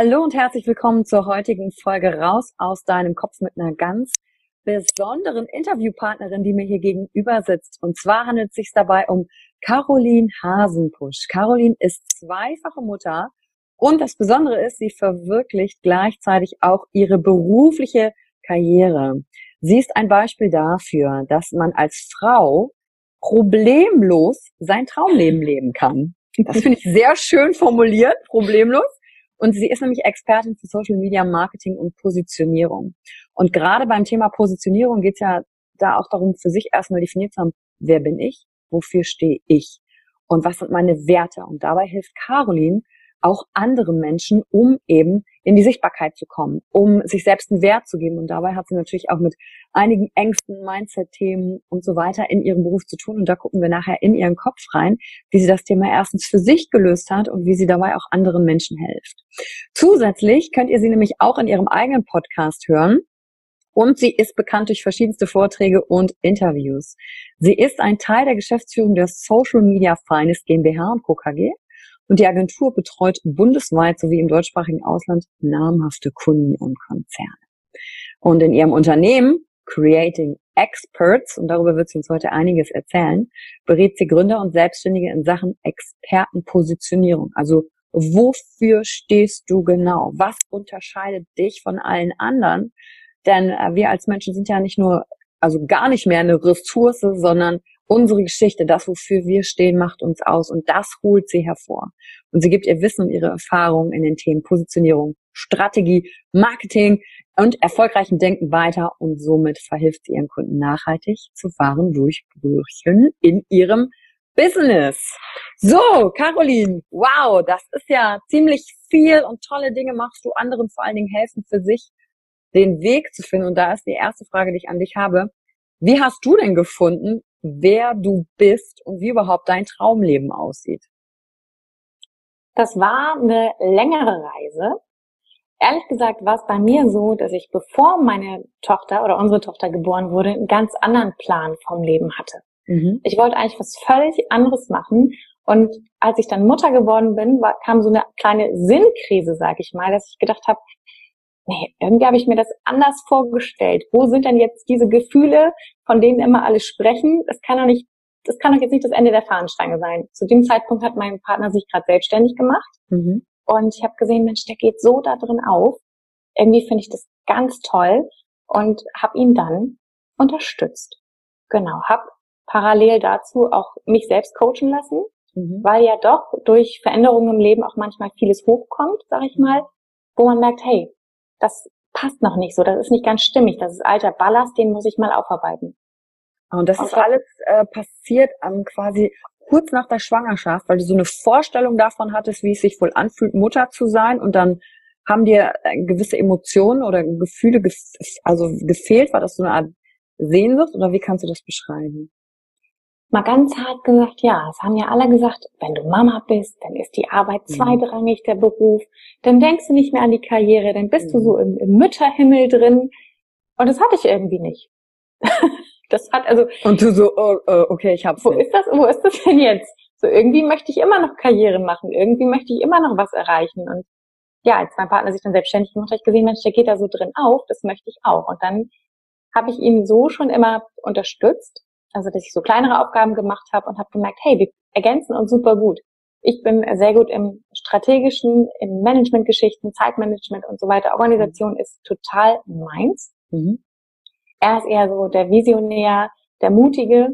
Hallo und herzlich willkommen zur heutigen Folge Raus aus deinem Kopf mit einer ganz besonderen Interviewpartnerin, die mir hier gegenüber sitzt. Und zwar handelt es sich dabei um Caroline Hasenpusch. Caroline ist zweifache Mutter und das Besondere ist, sie verwirklicht gleichzeitig auch ihre berufliche Karriere. Sie ist ein Beispiel dafür, dass man als Frau problemlos sein Traumleben leben kann. Das finde ich sehr schön formuliert, problemlos. Und sie ist nämlich Expertin für Social Media Marketing und Positionierung. Und gerade beim Thema Positionierung geht es ja da auch darum, für sich erstmal definiert zu haben, wer bin ich, wofür stehe ich und was sind meine Werte. Und dabei hilft Caroline, auch anderen Menschen, um eben in die Sichtbarkeit zu kommen, um sich selbst einen Wert zu geben. Und dabei hat sie natürlich auch mit einigen Ängsten, Mindset-Themen und so weiter in ihrem Beruf zu tun. Und da gucken wir nachher in ihren Kopf rein, wie sie das Thema erstens für sich gelöst hat und wie sie dabei auch anderen Menschen hilft. Zusätzlich könnt ihr sie nämlich auch in ihrem eigenen Podcast hören. Und sie ist bekannt durch verschiedenste Vorträge und Interviews. Sie ist ein Teil der Geschäftsführung der Social Media Finest GmbH und Co. KG und die Agentur betreut bundesweit sowie im deutschsprachigen Ausland namhafte Kunden und Konzerne. Und in ihrem Unternehmen Creating Experts, und darüber wird sie uns heute einiges erzählen, berät sie Gründer und Selbstständige in Sachen Expertenpositionierung. Also wofür stehst du genau? Was unterscheidet dich von allen anderen? Denn äh, wir als Menschen sind ja nicht nur, also gar nicht mehr eine Ressource, sondern Unsere Geschichte, das, wofür wir stehen, macht uns aus und das holt sie hervor. Und sie gibt ihr Wissen und ihre Erfahrungen in den Themen Positionierung, Strategie, Marketing und erfolgreichen Denken weiter und somit verhilft sie ihren Kunden nachhaltig zu wahren Durchbrüchen in ihrem Business. So, Caroline, wow, das ist ja ziemlich viel und tolle Dinge machst du anderen vor allen Dingen helfen für sich den Weg zu finden. Und da ist die erste Frage, die ich an dich habe. Wie hast du denn gefunden, wer du bist und wie überhaupt dein Traumleben aussieht? Das war eine längere Reise. Ehrlich gesagt war es bei mir so, dass ich, bevor meine Tochter oder unsere Tochter geboren wurde, einen ganz anderen Plan vom Leben hatte. Mhm. Ich wollte eigentlich was völlig anderes machen. Und als ich dann Mutter geworden bin, war, kam so eine kleine Sinnkrise, sag ich mal, dass ich gedacht habe, nee, irgendwie habe ich mir das anders vorgestellt. Wo sind denn jetzt diese Gefühle, von denen immer alle sprechen? Es kann doch nicht das kann doch jetzt nicht das Ende der Fahnenstange sein. Zu dem Zeitpunkt hat mein Partner sich gerade selbstständig gemacht mhm. und ich habe gesehen, Mensch, der geht so da drin auf. Irgendwie finde ich das ganz toll und habe ihn dann unterstützt. Genau, habe parallel dazu auch mich selbst coachen lassen, mhm. weil ja doch durch Veränderungen im Leben auch manchmal vieles hochkommt, sag ich mal, wo man merkt, hey, das passt noch nicht so, das ist nicht ganz stimmig, das ist alter Ballast, den muss ich mal aufarbeiten. Und das ist alles äh, passiert ähm, quasi kurz nach der Schwangerschaft, weil du so eine Vorstellung davon hattest, wie es sich wohl anfühlt, Mutter zu sein und dann haben dir äh, gewisse Emotionen oder Gefühle gef also gefehlt? War das so eine Art Sehnsucht oder wie kannst du das beschreiben? Mal ganz hart gesagt, ja. Es haben ja alle gesagt, wenn du Mama bist, dann ist die Arbeit mhm. zweitrangig der Beruf. Dann denkst du nicht mehr an die Karriere, dann bist mhm. du so im, im Mütterhimmel drin. Und das hatte ich irgendwie nicht. das hat also. Und du so, oh, oh, okay, ich hab's. Wo nicht. ist das? Wo ist das denn jetzt? So irgendwie möchte ich immer noch Karriere machen. Irgendwie möchte ich immer noch was erreichen. Und ja, als mein Partner sich dann selbstständig gemacht hat, habe ich gesehen, Mensch, der geht da so drin auf. Das möchte ich auch. Und dann habe ich ihn so schon immer unterstützt also dass ich so kleinere Aufgaben gemacht habe und habe gemerkt, hey, wir ergänzen uns super gut. Ich bin sehr gut im strategischen, im Managementgeschichten, Zeitmanagement und so weiter. Organisation ist total meins. Mhm. Er ist eher so der Visionär, der Mutige.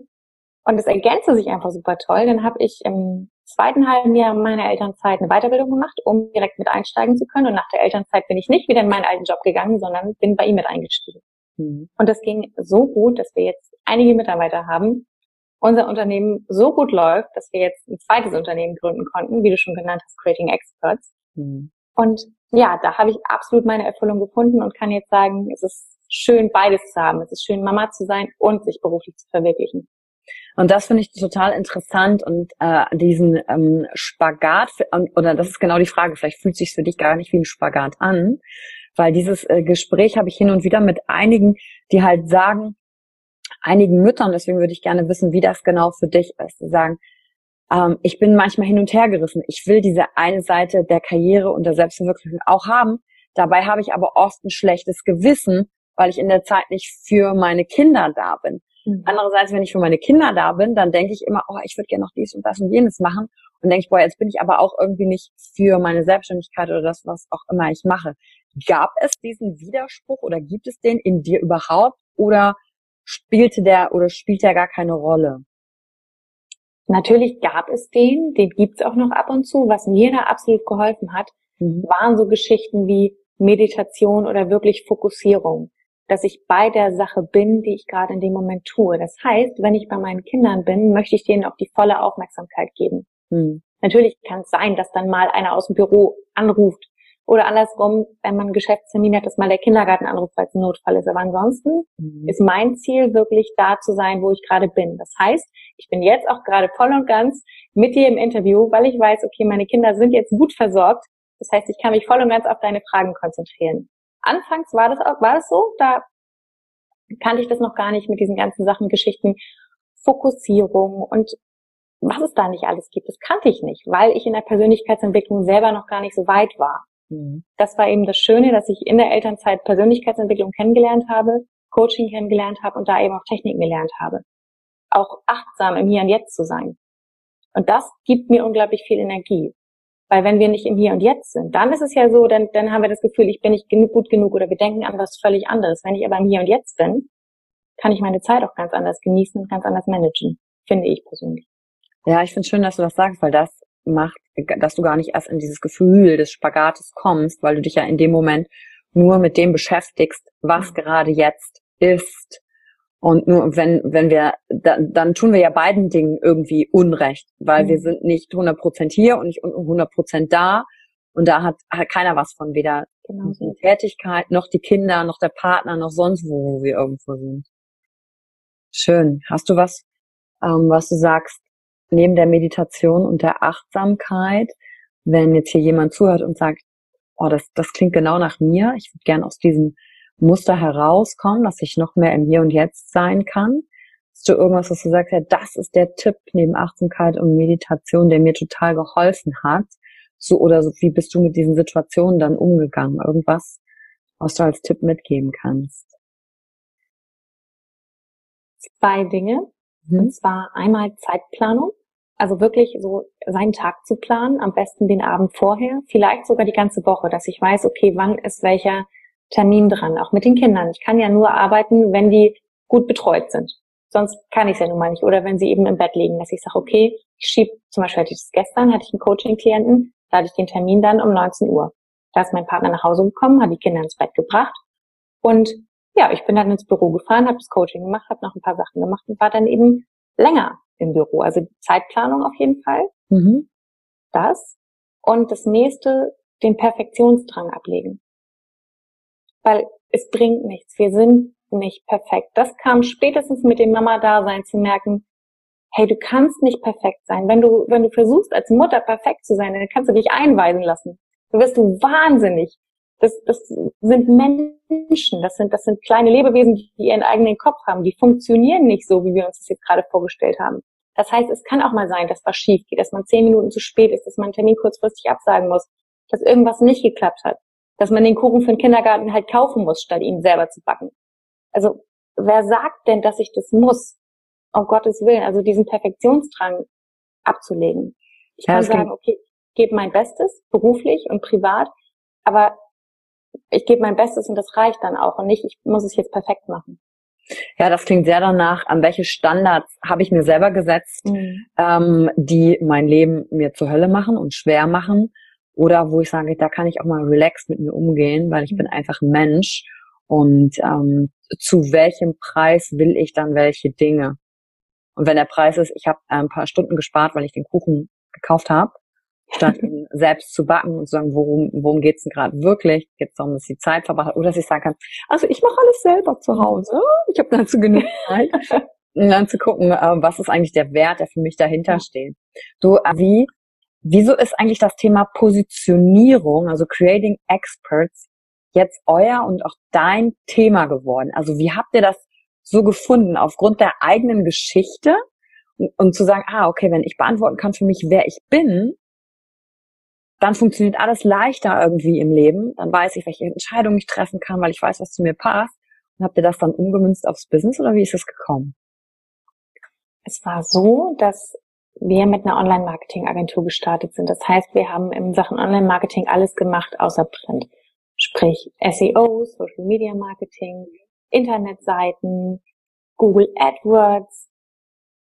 Und es ergänzte sich einfach super toll. Dann habe ich im zweiten halben Jahr meiner Elternzeit eine Weiterbildung gemacht, um direkt mit einsteigen zu können. Und nach der Elternzeit bin ich nicht wieder in meinen alten Job gegangen, sondern bin bei ihm mit eingestiegen. Mhm. Und das ging so gut, dass wir jetzt einige Mitarbeiter haben, unser Unternehmen so gut läuft, dass wir jetzt ein zweites Unternehmen gründen konnten, wie du schon genannt hast, Creating Experts. Mhm. Und ja, da habe ich absolut meine Erfüllung gefunden und kann jetzt sagen, es ist schön, beides zu haben. Es ist schön, Mama zu sein und sich beruflich zu verwirklichen. Und das finde ich total interessant und äh, diesen ähm, Spagat, oder das ist genau die Frage, vielleicht fühlt es sich für dich gar nicht wie ein Spagat an, weil dieses äh, Gespräch habe ich hin und wieder mit einigen, die halt sagen, einigen Müttern, deswegen würde ich gerne wissen, wie das genau für dich ist, die sagen, ähm, ich bin manchmal hin und her gerissen. Ich will diese eine Seite der Karriere und der Selbstverwirklichung auch haben. Dabei habe ich aber oft ein schlechtes Gewissen, weil ich in der Zeit nicht für meine Kinder da bin. Mhm. Andererseits, wenn ich für meine Kinder da bin, dann denke ich immer, oh, ich würde gerne noch dies und das und jenes machen. Und denke ich, boah, jetzt bin ich aber auch irgendwie nicht für meine Selbstständigkeit oder das, was auch immer ich mache. Gab es diesen Widerspruch oder gibt es den in dir überhaupt? Oder spielte der oder spielt der gar keine Rolle? Natürlich gab es den, den gibt's auch noch ab und zu. Was mir da absolut geholfen hat, mhm. waren so Geschichten wie Meditation oder wirklich Fokussierung, dass ich bei der Sache bin, die ich gerade in dem Moment tue. Das heißt, wenn ich bei meinen Kindern bin, möchte ich denen auch die volle Aufmerksamkeit geben. Mhm. Natürlich kann es sein, dass dann mal einer aus dem Büro anruft oder andersrum, wenn man einen Geschäftstermin hat, dass mal der Kindergarten anruft, weil es ein Notfall ist. Aber ansonsten mhm. ist mein Ziel wirklich da zu sein, wo ich gerade bin. Das heißt, ich bin jetzt auch gerade voll und ganz mit dir im Interview, weil ich weiß, okay, meine Kinder sind jetzt gut versorgt. Das heißt, ich kann mich voll und ganz auf deine Fragen konzentrieren. Anfangs war das auch, war das so, da kannte ich das noch gar nicht mit diesen ganzen Sachen, Geschichten, Fokussierung und was es da nicht alles gibt, das kannte ich nicht, weil ich in der Persönlichkeitsentwicklung selber noch gar nicht so weit war. Mhm. Das war eben das Schöne, dass ich in der Elternzeit Persönlichkeitsentwicklung kennengelernt habe, Coaching kennengelernt habe und da eben auch Techniken gelernt habe. Auch achtsam im Hier und Jetzt zu sein. Und das gibt mir unglaublich viel Energie. Weil wenn wir nicht im Hier und Jetzt sind, dann ist es ja so, dann, dann haben wir das Gefühl, ich bin nicht genug, gut genug oder wir denken an was völlig anderes. Wenn ich aber im Hier und Jetzt bin, kann ich meine Zeit auch ganz anders genießen und ganz anders managen, finde ich persönlich. Ja, ich finde schön, dass du das sagst, weil das macht, dass du gar nicht erst in dieses Gefühl des Spagates kommst, weil du dich ja in dem Moment nur mit dem beschäftigst, was mhm. gerade jetzt ist. Und nur wenn, wenn wir, dann, dann tun wir ja beiden Dingen irgendwie Unrecht, weil mhm. wir sind nicht 100 Prozent hier und nicht 100 Prozent da. Und da hat, hat keiner was von, weder genau. die Tätigkeit, noch die Kinder, noch der Partner, noch sonst wo, wo wir irgendwo sind. Schön. Hast du was, ähm, was du sagst, neben der Meditation und der Achtsamkeit, wenn jetzt hier jemand zuhört und sagt, oh, das, das klingt genau nach mir, ich würde gern aus diesem Muster herauskommen, dass ich noch mehr im Hier und Jetzt sein kann. Hast du irgendwas, was du sagst, ja, das ist der Tipp neben Achtsamkeit und Meditation, der mir total geholfen hat? So, oder so, wie bist du mit diesen Situationen dann umgegangen? Irgendwas, was du als Tipp mitgeben kannst? Zwei Dinge. Mhm. Und zwar einmal Zeitplanung. Also wirklich so seinen Tag zu planen, am besten den Abend vorher, vielleicht sogar die ganze Woche, dass ich weiß, okay, wann ist welcher Termin dran, auch mit den Kindern. Ich kann ja nur arbeiten, wenn die gut betreut sind. Sonst kann ich es ja nun mal nicht. Oder wenn sie eben im Bett liegen, dass ich sage, okay, ich schiebe, zum Beispiel hatte ich das gestern, hatte ich einen Coaching-Klienten, da hatte ich den Termin dann um 19 Uhr. Da ist mein Partner nach Hause gekommen, hat die Kinder ins Bett gebracht und ja, ich bin dann ins Büro gefahren, habe das Coaching gemacht, habe noch ein paar Sachen gemacht und war dann eben länger im Büro. Also Zeitplanung auf jeden Fall. Mhm. Das. Und das nächste, den Perfektionsdrang ablegen. Weil es bringt nichts. Wir sind nicht perfekt. Das kam spätestens mit dem Mama-Dasein zu merken, hey, du kannst nicht perfekt sein. Wenn du, wenn du versuchst, als Mutter perfekt zu sein, dann kannst du dich einweisen lassen. Du wirst du wahnsinnig. Das, das sind Menschen, das sind, das sind kleine Lebewesen, die ihren eigenen Kopf haben. Die funktionieren nicht so, wie wir uns das jetzt gerade vorgestellt haben. Das heißt, es kann auch mal sein, dass was schief geht, dass man zehn Minuten zu spät ist, dass man einen Termin kurzfristig absagen muss, dass irgendwas nicht geklappt hat, dass man den Kuchen für den Kindergarten halt kaufen muss, statt ihn selber zu backen. Also, wer sagt denn, dass ich das muss? Um Gottes Willen, also diesen Perfektionsdrang abzulegen. Ich ja, kann sagen, okay, ich gebe mein Bestes, beruflich und privat, aber ich gebe mein Bestes und das reicht dann auch und nicht, ich muss es jetzt perfekt machen. Ja, das klingt sehr danach, an welche Standards habe ich mir selber gesetzt, mhm. ähm, die mein Leben mir zur Hölle machen und schwer machen. Oder wo ich sage, da kann ich auch mal relaxed mit mir umgehen, weil ich mhm. bin einfach ein Mensch. Und ähm, zu welchem Preis will ich dann welche Dinge? Und wenn der Preis ist, ich habe ein paar Stunden gespart, weil ich den Kuchen gekauft habe, statt selbst zu backen und zu sagen, worum, worum geht's denn gerade wirklich? Geht es darum, dass die Zeit verbracht hat oder dass ich sagen kann, also ich mache alles selber zu Hause, ich habe dazu genug Zeit. und dann zu gucken, äh, was ist eigentlich der Wert, der für mich dahinter steht. Du, äh, wie, wieso ist eigentlich das Thema Positionierung, also Creating Experts, jetzt euer und auch dein Thema geworden? Also wie habt ihr das so gefunden? Aufgrund der eigenen Geschichte? Und, und zu sagen, ah, okay, wenn ich beantworten kann für mich, wer ich bin, dann funktioniert alles leichter irgendwie im Leben. Dann weiß ich, welche Entscheidungen ich treffen kann, weil ich weiß, was zu mir passt. Und habt ihr das dann umgemünzt aufs Business oder wie ist es gekommen? Es war so, dass wir mit einer Online-Marketing-Agentur gestartet sind. Das heißt, wir haben in Sachen Online-Marketing alles gemacht außer Print. Sprich SEO, Social Media Marketing, Internetseiten, Google AdWords,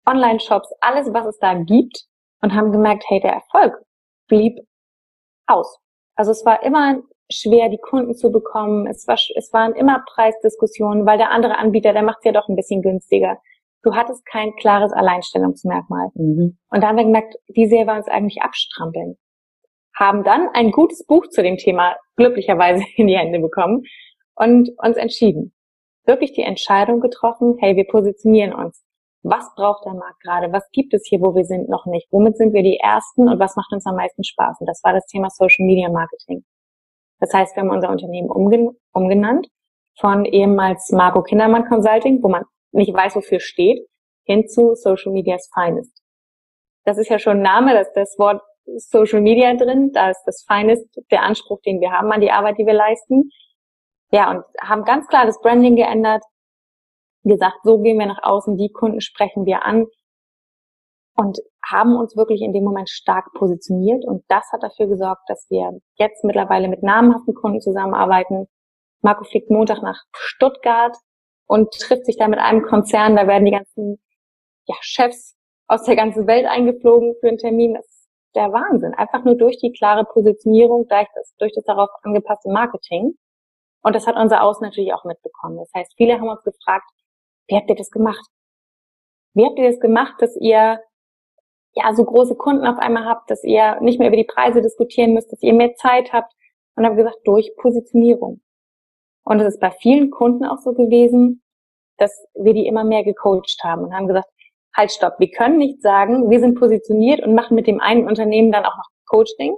Online-Shops, alles, was es da gibt und haben gemerkt, hey, der Erfolg blieb aus. Also es war immer schwer, die Kunden zu bekommen. Es, war, es waren immer Preisdiskussionen, weil der andere Anbieter, der macht es ja doch ein bisschen günstiger. Du hattest kein klares Alleinstellungsmerkmal. Mhm. Und da haben wir gemerkt, wie sehr wir uns eigentlich abstrampeln. Haben dann ein gutes Buch zu dem Thema glücklicherweise in die Hände bekommen und uns entschieden. Wirklich die Entscheidung getroffen, hey, wir positionieren uns was braucht der Markt gerade? Was gibt es hier, wo wir sind, noch nicht? Womit sind wir die Ersten und was macht uns am meisten Spaß? Und das war das Thema Social Media Marketing. Das heißt, wir haben unser Unternehmen umgen umgenannt von ehemals Marco Kindermann Consulting, wo man nicht weiß, wofür steht, hin zu Social Media's Finest. Das ist ja schon ein Name, das ist das Wort Social Media drin, da ist das Finest der Anspruch, den wir haben an die Arbeit, die wir leisten. Ja, und haben ganz klar das Branding geändert, gesagt, so gehen wir nach außen, die Kunden sprechen wir an und haben uns wirklich in dem Moment stark positioniert und das hat dafür gesorgt, dass wir jetzt mittlerweile mit namhaften Kunden zusammenarbeiten. Marco fliegt Montag nach Stuttgart und trifft sich da mit einem Konzern, da werden die ganzen ja, Chefs aus der ganzen Welt eingeflogen für einen Termin. Das ist der Wahnsinn. Einfach nur durch die klare Positionierung, durch das, durch das darauf angepasste Marketing. Und das hat unser Außen natürlich auch mitbekommen. Das heißt, viele haben uns gefragt, wie habt ihr das gemacht? Wie habt ihr das gemacht, dass ihr ja so große Kunden auf einmal habt, dass ihr nicht mehr über die Preise diskutieren müsst, dass ihr mehr Zeit habt? Und haben gesagt, durch Positionierung. Und es ist bei vielen Kunden auch so gewesen, dass wir die immer mehr gecoacht haben und haben gesagt, halt stopp, wir können nicht sagen, wir sind positioniert und machen mit dem einen Unternehmen dann auch noch Coaching,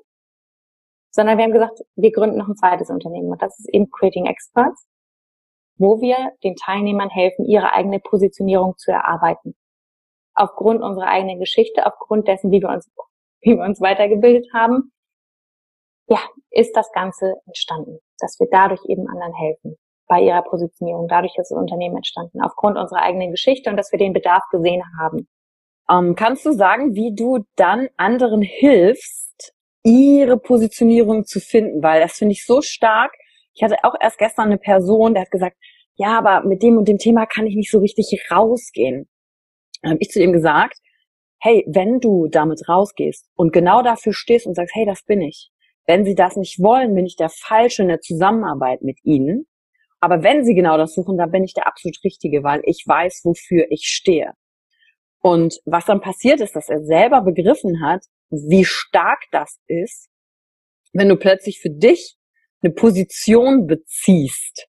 sondern wir haben gesagt, wir gründen noch ein zweites Unternehmen und das ist eben Creating Experts wo wir den Teilnehmern helfen, ihre eigene Positionierung zu erarbeiten. Aufgrund unserer eigenen Geschichte, aufgrund dessen, wie wir uns, wie wir uns weitergebildet haben, ja, ist das Ganze entstanden, dass wir dadurch eben anderen helfen. bei ihrer Positionierung. Dadurch ist das Unternehmen entstanden, aufgrund unserer eigenen Geschichte und dass wir den Bedarf gesehen haben. Ähm, kannst du sagen, wie du dann anderen hilfst, ihre Positionierung zu finden? Weil das finde ich so stark. Ich hatte auch erst gestern eine Person, der hat gesagt, ja, aber mit dem und dem Thema kann ich nicht so richtig rausgehen. Dann habe ich zu ihm gesagt, hey, wenn du damit rausgehst und genau dafür stehst und sagst, hey, das bin ich. Wenn sie das nicht wollen, bin ich der Falsche in der Zusammenarbeit mit ihnen. Aber wenn sie genau das suchen, dann bin ich der absolut Richtige, weil ich weiß, wofür ich stehe. Und was dann passiert ist, dass er selber begriffen hat, wie stark das ist, wenn du plötzlich für dich eine Position beziehst.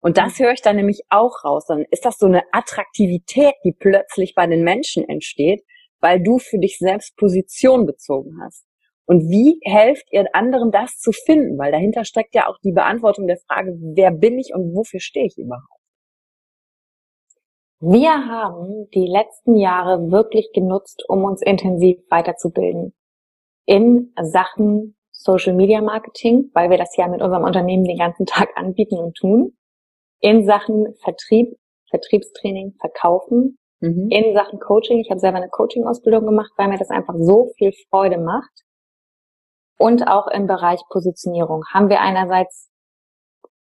Und das höre ich dann nämlich auch raus. Dann ist das so eine Attraktivität, die plötzlich bei den Menschen entsteht, weil du für dich selbst Position bezogen hast. Und wie helft ihr anderen das zu finden? Weil dahinter steckt ja auch die Beantwortung der Frage, wer bin ich und wofür stehe ich überhaupt? Wir haben die letzten Jahre wirklich genutzt, um uns intensiv weiterzubilden. In Sachen Social Media Marketing, weil wir das ja mit unserem Unternehmen den ganzen Tag anbieten und tun. In Sachen Vertrieb, Vertriebstraining, Verkaufen, mhm. in Sachen Coaching. Ich habe selber eine Coaching-Ausbildung gemacht, weil mir das einfach so viel Freude macht. Und auch im Bereich Positionierung haben wir einerseits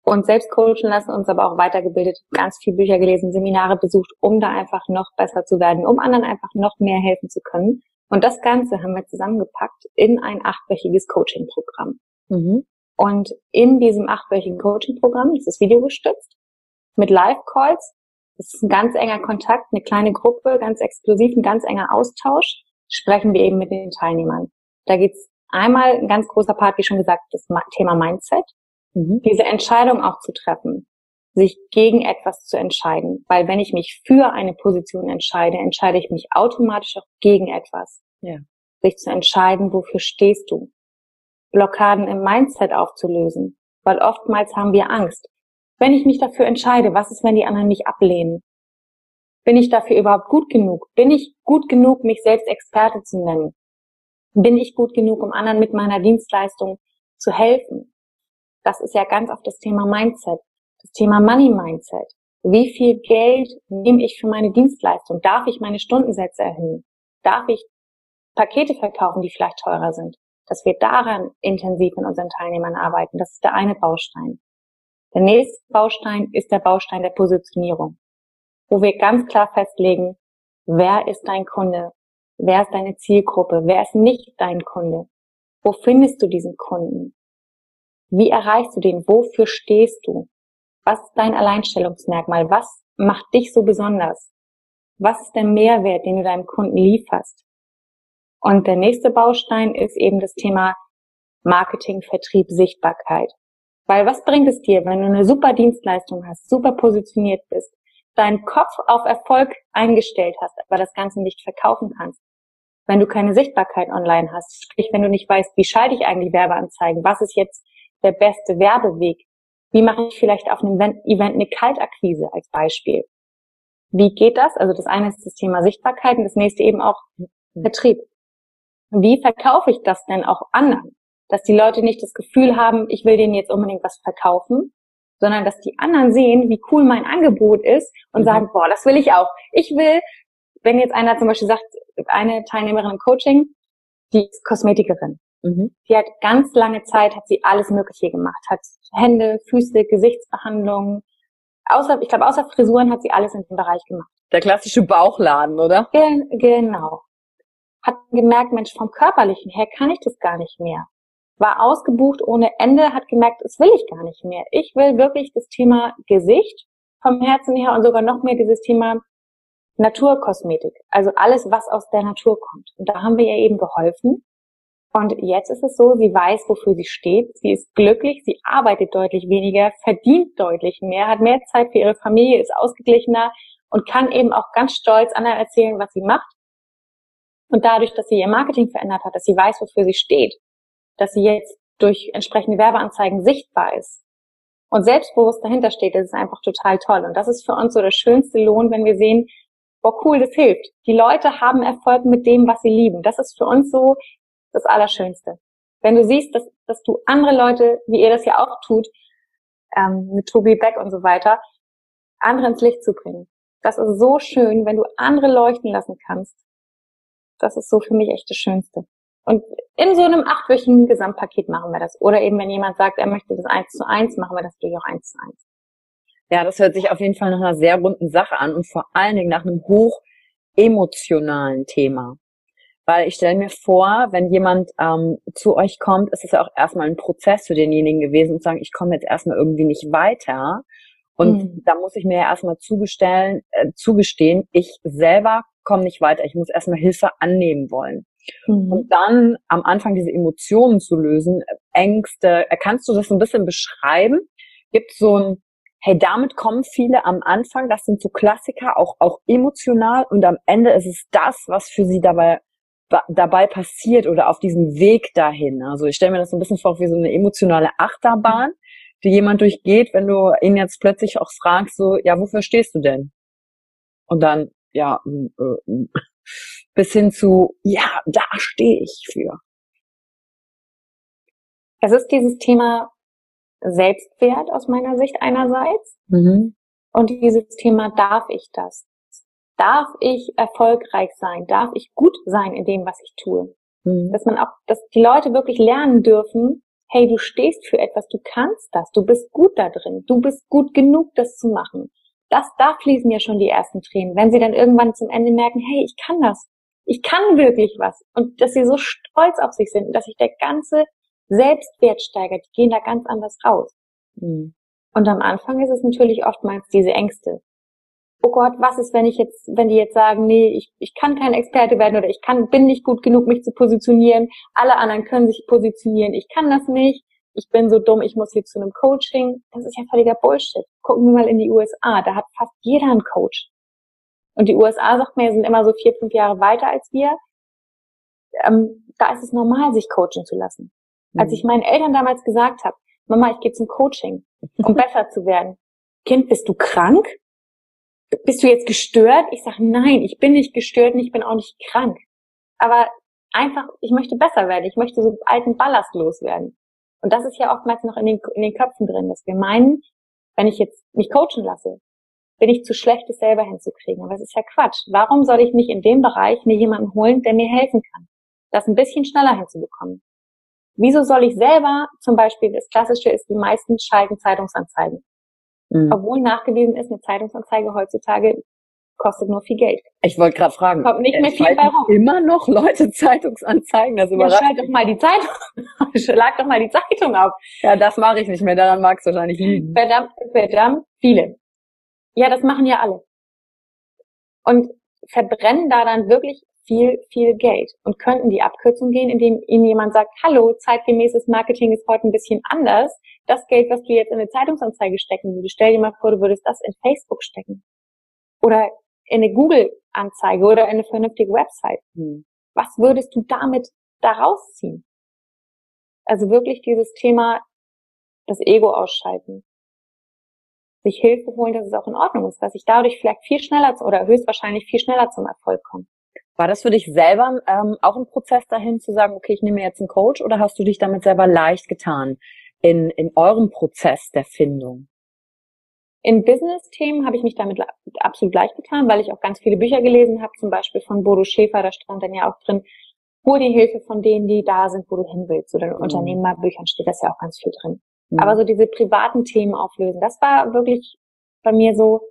uns selbst coachen lassen, uns aber auch weitergebildet, ganz viel Bücher gelesen, Seminare besucht, um da einfach noch besser zu werden, um anderen einfach noch mehr helfen zu können. Und das Ganze haben wir zusammengepackt in ein achtwöchiges Coaching-Programm. Mhm. Und in diesem achtwöchigen Coaching-Programm, das ist videogestützt, mit Live-Calls, das ist ein ganz enger Kontakt, eine kleine Gruppe, ganz exklusiv, ein ganz enger Austausch, sprechen wir eben mit den Teilnehmern. Da geht's einmal ein ganz großer Part, wie schon gesagt, das Thema Mindset, mhm. diese Entscheidung auch zu treffen, sich gegen etwas zu entscheiden. Weil wenn ich mich für eine Position entscheide, entscheide ich mich automatisch auch gegen etwas. Ja. Sich zu entscheiden, wofür stehst du? Blockaden im Mindset aufzulösen. Weil oftmals haben wir Angst. Wenn ich mich dafür entscheide, was ist, wenn die anderen mich ablehnen? Bin ich dafür überhaupt gut genug? Bin ich gut genug, mich selbst Experte zu nennen? Bin ich gut genug, um anderen mit meiner Dienstleistung zu helfen? Das ist ja ganz oft das Thema Mindset, das Thema Money Mindset. Wie viel Geld nehme ich für meine Dienstleistung? Darf ich meine Stundensätze erhöhen? Darf ich Pakete verkaufen, die vielleicht teurer sind? Dass wir daran intensiv in unseren Teilnehmern arbeiten, das ist der eine Baustein. Der nächste Baustein ist der Baustein der Positionierung, wo wir ganz klar festlegen, wer ist dein Kunde? Wer ist deine Zielgruppe? Wer ist nicht dein Kunde? Wo findest du diesen Kunden? Wie erreichst du den? Wofür stehst du? Was ist dein Alleinstellungsmerkmal? Was macht dich so besonders? Was ist der Mehrwert, den du deinem Kunden lieferst? Und der nächste Baustein ist eben das Thema Marketing, Vertrieb, Sichtbarkeit. Weil was bringt es dir, wenn du eine super Dienstleistung hast, super positioniert bist, deinen Kopf auf Erfolg eingestellt hast, aber das Ganze nicht verkaufen kannst? Wenn du keine Sichtbarkeit online hast, sprich, wenn du nicht weißt, wie schalte ich eigentlich Werbeanzeigen, was ist jetzt der beste Werbeweg, wie mache ich vielleicht auf einem Event eine Kaltakquise als Beispiel? Wie geht das? Also das eine ist das Thema Sichtbarkeit und das nächste eben auch Vertrieb. Wie verkaufe ich das denn auch anderen? Dass die Leute nicht das Gefühl haben, ich will denen jetzt unbedingt was verkaufen, sondern dass die anderen sehen, wie cool mein Angebot ist und mhm. sagen, boah, das will ich auch. Ich will, wenn jetzt einer zum Beispiel sagt, eine Teilnehmerin im Coaching, die ist Kosmetikerin. Mhm. Die hat ganz lange Zeit, hat sie alles Mögliche gemacht, hat Hände, Füße, Gesichtsbehandlungen, außer, ich glaube, außer Frisuren hat sie alles in dem Bereich gemacht. Der klassische Bauchladen, oder? Gen genau. Hat gemerkt, Mensch, vom Körperlichen her kann ich das gar nicht mehr war ausgebucht ohne Ende, hat gemerkt, das will ich gar nicht mehr. Ich will wirklich das Thema Gesicht vom Herzen her und sogar noch mehr dieses Thema Naturkosmetik. Also alles, was aus der Natur kommt. Und da haben wir ihr eben geholfen. Und jetzt ist es so, sie weiß, wofür sie steht. Sie ist glücklich, sie arbeitet deutlich weniger, verdient deutlich mehr, hat mehr Zeit für ihre Familie, ist ausgeglichener und kann eben auch ganz stolz anderen erzählen, was sie macht. Und dadurch, dass sie ihr Marketing verändert hat, dass sie weiß, wofür sie steht, dass sie jetzt durch entsprechende Werbeanzeigen sichtbar ist und selbstbewusst dahinter steht, das ist einfach total toll. Und das ist für uns so der schönste Lohn, wenn wir sehen, boah, cool, das hilft. Die Leute haben Erfolg mit dem, was sie lieben. Das ist für uns so das Allerschönste. Wenn du siehst, dass, dass du andere Leute, wie ihr das ja auch tut, ähm, mit Tobi Beck und so weiter, andere ins Licht zu bringen. Das ist so schön, wenn du andere leuchten lassen kannst. Das ist so für mich echt das Schönste. Und in so einem achtwöchigen Gesamtpaket machen wir das. Oder eben, wenn jemand sagt, er möchte das eins zu eins, machen wir das natürlich auch eins zu eins. Ja, das hört sich auf jeden Fall nach einer sehr runden Sache an und vor allen Dingen nach einem hoch emotionalen Thema. Weil ich stelle mir vor, wenn jemand ähm, zu euch kommt, ist es ja auch erstmal ein Prozess für denjenigen gewesen und sagen, ich komme jetzt erstmal irgendwie nicht weiter. Und mhm. da muss ich mir ja erstmal zugestellen, äh, zugestehen, ich selber komme nicht weiter. Ich muss erstmal Hilfe annehmen wollen. Mhm. Und dann am Anfang diese Emotionen zu lösen, Ängste, äh, kannst du das so ein bisschen beschreiben? Gibt so ein, hey, damit kommen viele am Anfang, das sind so Klassiker, auch, auch emotional und am Ende ist es das, was für sie dabei dabei passiert oder auf diesem Weg dahin. Also ich stelle mir das so ein bisschen vor wie so eine emotionale Achterbahn, die jemand durchgeht, wenn du ihn jetzt plötzlich auch fragst, so, ja, wofür stehst du denn? Und dann, ja, äh, bis hin zu, ja, da stehe ich für. Es ist dieses Thema Selbstwert aus meiner Sicht einerseits mhm. und dieses Thema darf ich das? Darf ich erfolgreich sein? Darf ich gut sein in dem, was ich tue? Mhm. Dass man auch, dass die Leute wirklich lernen dürfen, hey, du stehst für etwas, du kannst das, du bist gut da drin, du bist gut genug, das zu machen. Das, da fließen ja schon die ersten Tränen, wenn sie dann irgendwann zum Ende merken, hey, ich kann das, ich kann wirklich was. Und dass sie so stolz auf sich sind, dass sich der ganze Selbstwert steigert, die gehen da ganz anders raus. Mhm. Und am Anfang ist es natürlich oftmals diese Ängste oh Gott, was ist, wenn ich jetzt, wenn die jetzt sagen, nee, ich, ich kann kein Experte werden oder ich kann, bin nicht gut genug, mich zu positionieren, alle anderen können sich positionieren, ich kann das nicht, ich bin so dumm, ich muss hier zu einem Coaching. Das ist ja völliger Bullshit. Gucken wir mal in die USA, da hat fast jeder einen Coach. Und die USA, sagt mir, sind immer so vier, fünf Jahre weiter als wir. Ähm, da ist es normal, sich coachen zu lassen. Mhm. Als ich meinen Eltern damals gesagt habe, Mama, ich gehe zum Coaching, um besser zu werden. Kind, bist du krank? bist du jetzt gestört? Ich sage, nein, ich bin nicht gestört und ich bin auch nicht krank. Aber einfach, ich möchte besser werden. Ich möchte so alten Ballast loswerden. Und das ist ja oftmals noch in den, in den Köpfen drin, dass wir meinen, wenn ich jetzt mich coachen lasse, bin ich zu schlecht, es selber hinzukriegen. Aber das ist ja Quatsch. Warum soll ich nicht in dem Bereich mir jemanden holen, der mir helfen kann, das ein bisschen schneller hinzubekommen? Wieso soll ich selber, zum Beispiel, das Klassische ist, die meisten schalten Zeitungsanzeigen. Mhm. Obwohl nachgewiesen ist, eine Zeitungsanzeige heutzutage kostet nur viel Geld. Ich wollte gerade fragen. Kommt nicht mehr viel bei rum. Immer noch Leute Zeitungsanzeigen, das überrascht. Ja, schalt doch mal die Zeitung, schlag doch mal die Zeitung auf. Ja, das mache ich nicht mehr, daran mag es wahrscheinlich liegen. Verdammt, verdammt viele. Ja, das machen ja alle. Und verbrennen da dann wirklich viel, viel Geld und könnten die Abkürzung gehen, indem ihnen jemand sagt, hallo, zeitgemäßes Marketing ist heute ein bisschen anders. Das Geld, was du jetzt in eine Zeitungsanzeige stecken würdest, stell dir mal vor, du würdest das in Facebook stecken. Oder eine Google-Anzeige oder in eine vernünftige Website. Hm. Was würdest du damit da rausziehen? Also wirklich dieses Thema, das Ego ausschalten. Sich Hilfe holen, dass es auch in Ordnung ist, dass ich dadurch vielleicht viel schneller oder höchstwahrscheinlich viel schneller zum Erfolg komme. War das für dich selber ähm, auch ein Prozess dahin zu sagen, okay, ich nehme jetzt einen Coach oder hast du dich damit selber leicht getan in, in eurem Prozess der Findung? In Business-Themen habe ich mich damit absolut leicht getan, weil ich auch ganz viele Bücher gelesen habe, zum Beispiel von Bodo Schäfer, da stand dann ja auch drin, hol die Hilfe von denen, die da sind, wo du hin willst. Oder in mhm. Unternehmerbüchern steht das ja auch ganz viel drin. Mhm. Aber so diese privaten Themen auflösen, das war wirklich bei mir so,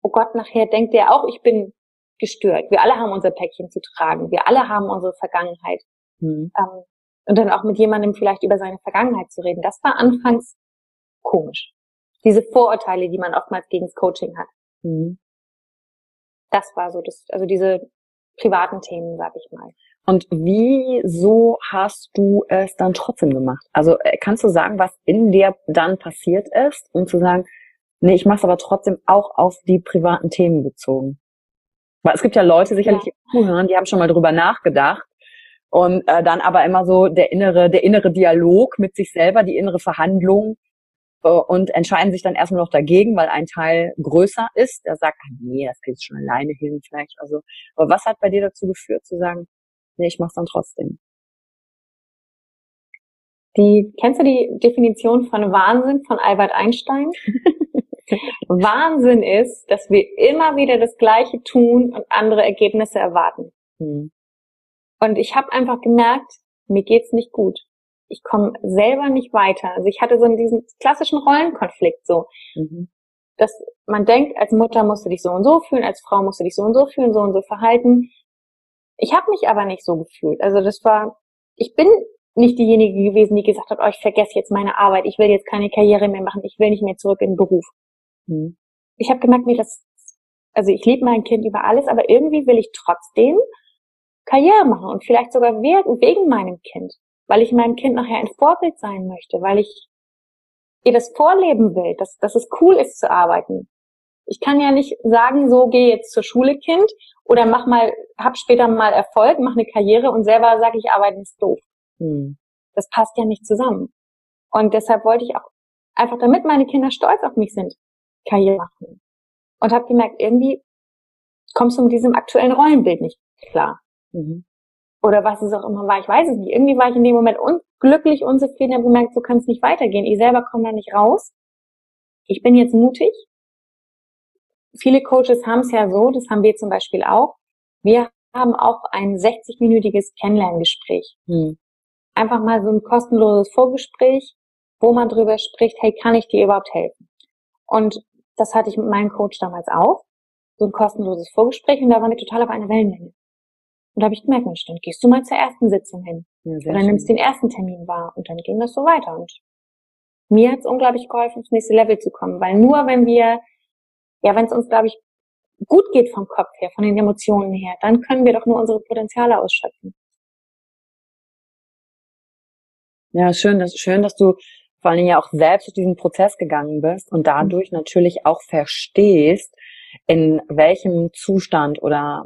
oh Gott, nachher denkt der auch, ich bin gestört. Wir alle haben unser Päckchen zu tragen. Wir alle haben unsere Vergangenheit. Mhm. Ähm, und dann auch mit jemandem vielleicht über seine Vergangenheit zu reden. Das war anfangs komisch. Diese Vorurteile, die man oftmals gegen das Coaching hat. Mhm. Das war so das, also diese privaten Themen, sag ich mal. Und wieso hast du es dann trotzdem gemacht? Also äh, kannst du sagen, was in dir dann passiert ist, um zu sagen, nee, ich mache es aber trotzdem auch auf die privaten Themen bezogen? Weil es gibt ja Leute sicherlich, ja. die zuhören, die haben schon mal drüber nachgedacht und äh, dann aber immer so der innere, der innere Dialog mit sich selber, die innere Verhandlung und entscheiden sich dann erstmal noch dagegen, weil ein Teil größer ist. Der sagt, ah, nee, das kriegst du schon alleine hin vielleicht. Also, aber was hat bei dir dazu geführt zu sagen, nee, ich mach's dann trotzdem? Die, kennst du die Definition von Wahnsinn von Albert Einstein? Wahnsinn ist, dass wir immer wieder das Gleiche tun und andere Ergebnisse erwarten. Mhm. Und ich habe einfach gemerkt, mir geht's nicht gut. Ich komme selber nicht weiter. Also ich hatte so diesen klassischen Rollenkonflikt so. Mhm. Dass man denkt, als Mutter musst du dich so und so fühlen, als Frau musst du dich so und so fühlen, so und so verhalten. Ich habe mich aber nicht so gefühlt. Also das war, ich bin nicht diejenige gewesen, die gesagt hat, oh, ich vergesse jetzt meine Arbeit, ich will jetzt keine Karriere mehr machen, ich will nicht mehr zurück in den Beruf. Mhm. Ich habe gemerkt, mir das, also ich liebe mein Kind über alles, aber irgendwie will ich trotzdem Karriere machen und vielleicht sogar wegen meinem Kind, weil ich meinem Kind nachher ein Vorbild sein möchte, weil ich ihr das vorleben will, dass, dass es cool ist zu arbeiten. Ich kann ja nicht sagen, so geh jetzt zur Schule, Kind, oder mach mal, hab später mal Erfolg, mach eine Karriere und selber sage ich, arbeiten ist doof. Hm. Das passt ja nicht zusammen. Und deshalb wollte ich auch einfach, damit meine Kinder stolz auf mich sind, Karriere machen. Und habe gemerkt, irgendwie kommst du mit diesem aktuellen Rollenbild nicht klar. Mhm. Oder was es auch immer war, ich weiß es nicht. Irgendwie war ich in dem Moment unglücklich, unzufrieden, habe gemerkt, so kann es nicht weitergehen. Ich selber komme da nicht raus. Ich bin jetzt mutig. Viele Coaches haben es ja so, das haben wir zum Beispiel auch. Wir haben auch ein 60-minütiges Kennenlerngespräch. Mhm. Einfach mal so ein kostenloses Vorgespräch, wo man drüber spricht, hey, kann ich dir überhaupt helfen? Und das hatte ich mit meinem Coach damals auch. So ein kostenloses Vorgespräch und da waren wir total auf einer Wellenlänge. Und da habe ich gemerkt, Mensch, dann gehst du mal zur ersten Sitzung hin. Ja, oder schön. nimmst den ersten Termin wahr und dann ging das so weiter. Und mir hat es unglaublich geholfen, ins nächste Level zu kommen. Weil nur wenn wir, ja, wenn es uns, glaube ich, gut geht vom Kopf her, von den Emotionen her, dann können wir doch nur unsere Potenziale ausschöpfen. Ja, schön, dass, schön, dass du vor allen Dingen ja auch selbst durch diesen Prozess gegangen bist und dadurch mhm. natürlich auch verstehst, in welchem Zustand oder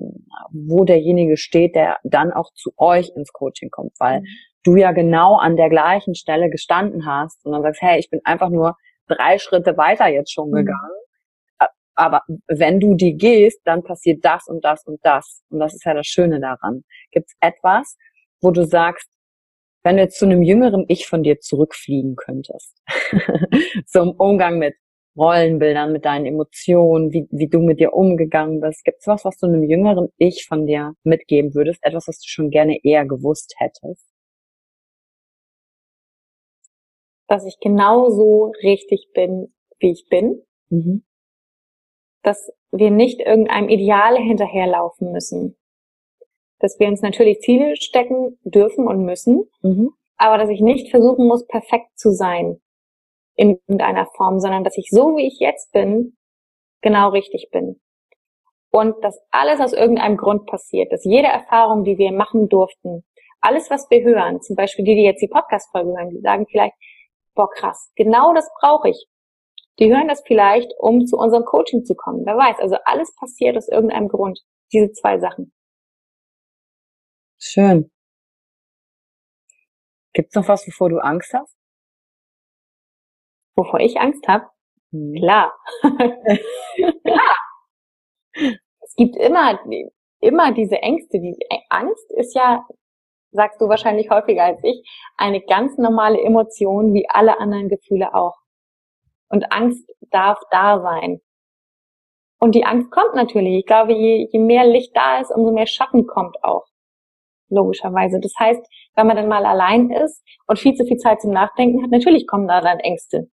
wo derjenige steht, der dann auch zu euch ins Coaching kommt, weil mhm. du ja genau an der gleichen Stelle gestanden hast und dann sagst, hey, ich bin einfach nur drei Schritte weiter jetzt schon mhm. gegangen. Aber wenn du die gehst, dann passiert das und das und das. Und das ist ja das Schöne daran. Gibt es etwas, wo du sagst, wenn du jetzt zu einem jüngeren Ich von dir zurückfliegen könntest, zum Umgang mit Rollenbildern, mit deinen Emotionen, wie, wie du mit dir umgegangen bist. Gibt es was, was du einem jüngeren Ich von dir mitgeben würdest? Etwas, was du schon gerne eher gewusst hättest? Dass ich genauso richtig bin, wie ich bin. Mhm. Dass wir nicht irgendeinem Ideal hinterherlaufen müssen. Dass wir uns natürlich Ziele stecken dürfen und müssen, mhm. aber dass ich nicht versuchen muss, perfekt zu sein in irgendeiner Form, sondern dass ich so wie ich jetzt bin, genau richtig bin. Und dass alles aus irgendeinem Grund passiert, dass jede Erfahrung, die wir machen durften, alles, was wir hören, zum Beispiel die, die jetzt die Podcast-Folge hören, die sagen vielleicht, boah krass, genau das brauche ich. Die hören das vielleicht, um zu unserem Coaching zu kommen. Wer weiß, also alles passiert aus irgendeinem Grund. Diese zwei Sachen. Schön. Gibt's noch was, wovor du Angst hast? Wovor ich Angst habe? Hm. Klar. Klar. Es gibt immer, immer diese Ängste. Die Angst ist ja, sagst du wahrscheinlich häufiger als ich, eine ganz normale Emotion wie alle anderen Gefühle auch. Und Angst darf da sein. Und die Angst kommt natürlich. Ich glaube, je, je mehr Licht da ist, umso mehr Schatten kommt auch. Logischerweise. Das heißt, wenn man dann mal allein ist und viel zu viel Zeit zum Nachdenken hat, natürlich kommen da dann Ängste.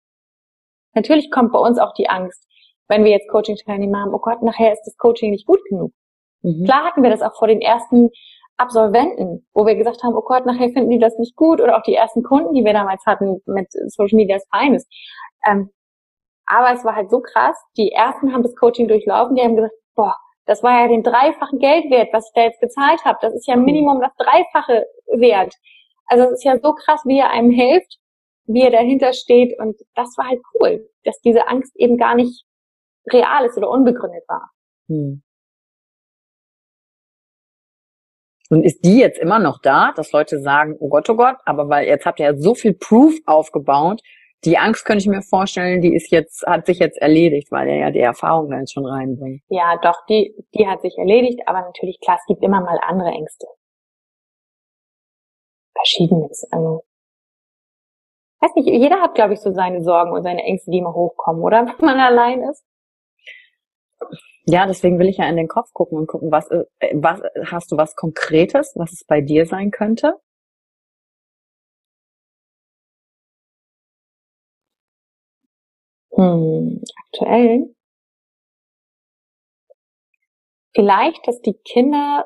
Natürlich kommt bei uns auch die Angst, wenn wir jetzt Coaching-Teilnehmer haben, oh Gott, nachher ist das Coaching nicht gut genug. Mhm. Klar hatten wir das auch vor den ersten Absolventen, wo wir gesagt haben, oh Gott, nachher finden die das nicht gut oder auch die ersten Kunden, die wir damals hatten mit Social Media ist feines. Ähm, aber es war halt so krass, die ersten haben das Coaching durchlaufen, die haben gesagt, boah, das war ja den dreifachen Geld wert, was ich da jetzt bezahlt habe. Das ist ja Minimum das Dreifache wert. Also es ist ja so krass, wie er einem hilft wie er dahinter steht. Und das war halt cool, dass diese Angst eben gar nicht real ist oder unbegründet war. Hm. Und ist die jetzt immer noch da, dass Leute sagen, oh Gott, oh Gott, aber weil jetzt habt ihr ja so viel Proof aufgebaut, die Angst könnte ich mir vorstellen, die ist jetzt, hat sich jetzt erledigt, weil er ja die Erfahrung da jetzt schon reinbringt. Ja, doch, die, die hat sich erledigt, aber natürlich, klar, es gibt immer mal andere Ängste. Verschiedenes. Also weiß nicht, jeder hat, glaube ich, so seine Sorgen und seine Ängste, die immer hochkommen, oder? Wenn man allein ist. Ja, deswegen will ich ja in den Kopf gucken und gucken, was, äh, was hast du was Konkretes, was es bei dir sein könnte? Hm, aktuell. Vielleicht, dass die Kinder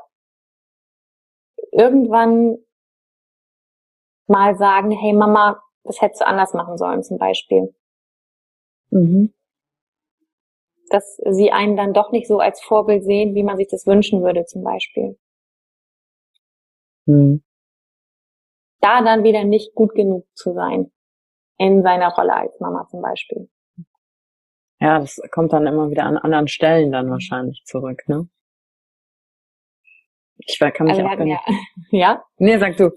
irgendwann mal sagen, hey Mama, das hättest du anders machen sollen zum Beispiel. Mhm. Dass sie einen dann doch nicht so als Vorbild sehen, wie man sich das wünschen würde zum Beispiel. Mhm. Da dann wieder nicht gut genug zu sein in seiner Rolle als Mama zum Beispiel. Ja, das kommt dann immer wieder an anderen Stellen dann wahrscheinlich zurück, ne? Ich kann mich also auch ja, ja? Nee, sag du.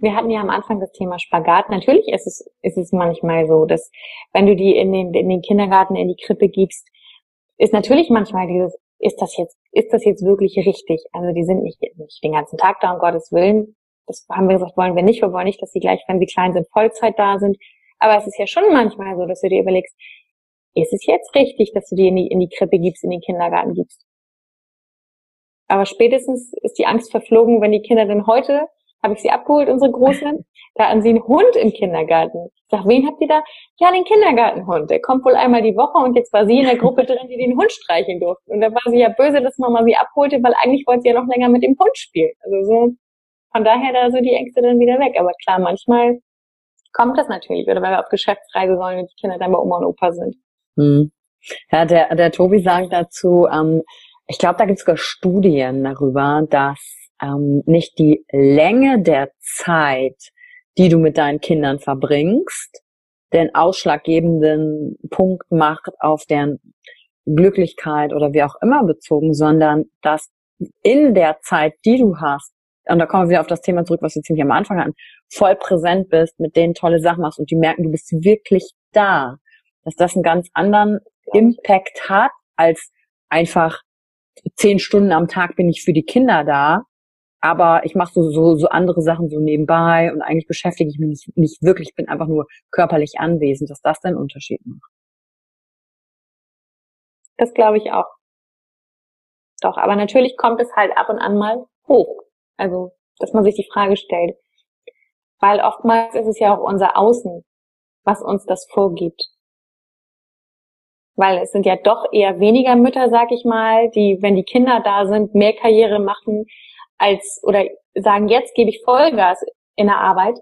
Wir hatten ja am Anfang das Thema Spagat. Natürlich ist es, ist es manchmal so, dass wenn du die in den, in den Kindergarten, in die Krippe gibst, ist natürlich manchmal dieses, ist das jetzt, ist das jetzt wirklich richtig? Also die sind nicht, nicht den ganzen Tag da, um Gottes Willen. Das haben wir gesagt, wollen wir nicht. Wir wollen nicht, dass sie gleich, wenn sie klein sind, Vollzeit da sind. Aber es ist ja schon manchmal so, dass du dir überlegst, ist es jetzt richtig, dass du die in die, in die Krippe gibst, in den Kindergarten gibst? Aber spätestens ist die Angst verflogen, wenn die Kinder dann heute, habe ich sie abgeholt, unsere Großen, da haben sie einen Hund im Kindergarten. Ich sag, wen habt ihr da? Ja, den Kindergartenhund. Der kommt wohl einmal die Woche und jetzt war sie in der Gruppe drin, die den Hund streicheln durfte. Und da war sie ja böse, dass Mama sie abholte, weil eigentlich wollte sie ja noch länger mit dem Hund spielen. Also so, von daher da so die Ängste dann wieder weg. Aber klar, manchmal kommt das natürlich. Oder wenn wir auf Geschäftsreise sollen und die Kinder dann bei Oma und Opa sind. Hm. Ja, der, der Tobi sagt dazu, ähm, ich glaube, da gibt es sogar Studien darüber, dass ähm, nicht die Länge der Zeit, die du mit deinen Kindern verbringst, den ausschlaggebenden Punkt macht auf deren Glücklichkeit oder wie auch immer bezogen, sondern dass in der Zeit, die du hast, und da kommen wir wieder auf das Thema zurück, was wir ziemlich am Anfang hatten, voll präsent bist, mit denen tolle Sachen machst und die merken, du bist wirklich da, dass das einen ganz anderen Impact hat, als einfach zehn Stunden am Tag bin ich für die Kinder da, aber ich mache so, so, so andere Sachen so nebenbei und eigentlich beschäftige ich mich nicht, nicht wirklich, ich bin einfach nur körperlich anwesend, dass das den Unterschied macht. Das glaube ich auch. Doch, aber natürlich kommt es halt ab und an mal hoch. Also, dass man sich die Frage stellt. Weil oftmals ist es ja auch unser Außen, was uns das vorgibt. Weil es sind ja doch eher weniger Mütter, sag ich mal, die, wenn die Kinder da sind, mehr Karriere machen als oder sagen, jetzt gebe ich Vollgas in der Arbeit,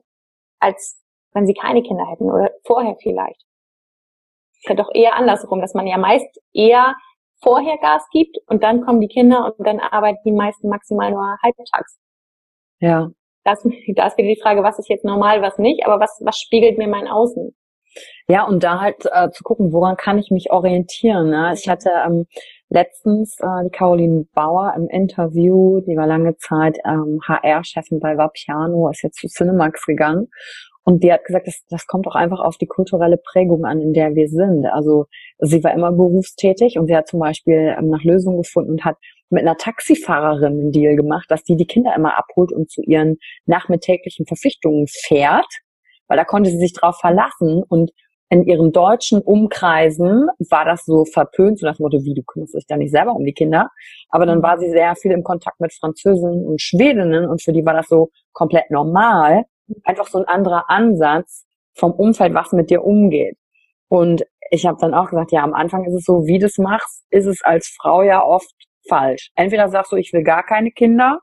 als wenn sie keine Kinder hätten oder vorher vielleicht. Ist ja doch eher andersrum, dass man ja meist eher vorher Gas gibt und dann kommen die Kinder und dann arbeiten die meisten maximal nur halbtags. Ja. Das, da ist wieder die Frage, was ist jetzt normal, was nicht, aber was, was spiegelt mir mein Außen? Ja, und da halt äh, zu gucken, woran kann ich mich orientieren. Ne? Ich hatte ähm, letztens äh, die Caroline Bauer im Interview, die war lange Zeit ähm, HR-Chefin bei Vapiano, ist jetzt zu Cinemax gegangen. Und die hat gesagt, das, das kommt auch einfach auf die kulturelle Prägung an, in der wir sind. Also sie war immer berufstätig und sie hat zum Beispiel ähm, nach Lösungen gefunden und hat mit einer Taxifahrerin einen Deal gemacht, dass die die Kinder immer abholt und zu ihren nachmittäglichen Verpflichtungen fährt weil da konnte sie sich drauf verlassen und in ihren deutschen Umkreisen war das so verpönt, so nach dem Motto, wie, du kümmerst dich da nicht selber um die Kinder. Aber dann mhm. war sie sehr viel im Kontakt mit Französinnen und Schwedinnen und für die war das so komplett normal. Einfach so ein anderer Ansatz vom Umfeld, was mit dir umgeht. Und ich habe dann auch gesagt, ja, am Anfang ist es so, wie du es machst, ist es als Frau ja oft falsch. Entweder sagst du, ich will gar keine Kinder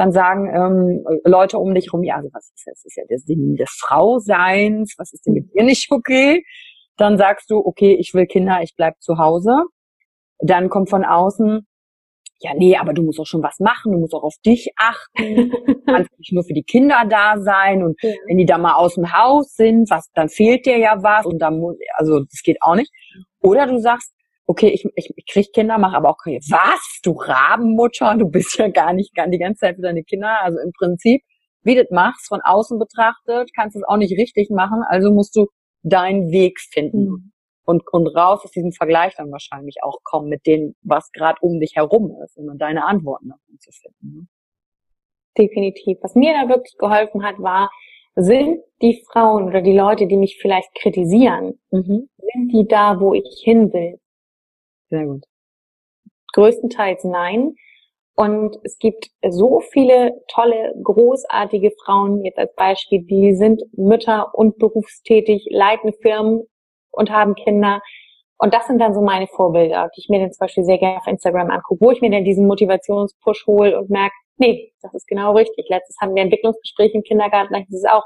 dann sagen ähm, Leute um dich rum, ja, also was ist das? das ist ja der Sinn des Frauseins, was ist denn mit dir nicht okay? Dann sagst du, okay, ich will Kinder, ich bleib zu Hause. Dann kommt von außen, ja, nee, aber du musst auch schon was machen, du musst auch auf dich achten, du kannst nicht nur für die Kinder da sein und ja. wenn die da mal aus dem Haus sind, was, dann fehlt dir ja was und dann muss, also das geht auch nicht. Oder du sagst, okay, ich, ich, ich krieg Kinder, mache aber auch Karriere. Was? Du Rabenmutter? Du bist ja gar nicht gar die ganze Zeit für deine Kinder. Also im Prinzip, wie du das machst, von außen betrachtet, kannst du es auch nicht richtig machen. Also musst du deinen Weg finden. Mhm. Und, und raus aus diesem Vergleich dann wahrscheinlich auch kommen mit dem, was gerade um dich herum ist, um deine Antworten davon zu finden. Ne? Definitiv. Was mir da wirklich geholfen hat, war, sind die Frauen oder die Leute, die mich vielleicht kritisieren, mhm. sind die da, wo ich hin will? Sehr gut. Größtenteils nein. Und es gibt so viele tolle, großartige Frauen, jetzt als Beispiel, die sind Mütter und berufstätig, leiten Firmen und haben Kinder. Und das sind dann so meine Vorbilder, die ich mir dann zum Beispiel sehr gerne auf Instagram angucke, wo ich mir dann diesen Motivationspush hole und merke, nee, das ist genau richtig. Letztes hatten wir Entwicklungsgespräche im Kindergarten, da hieß es auch,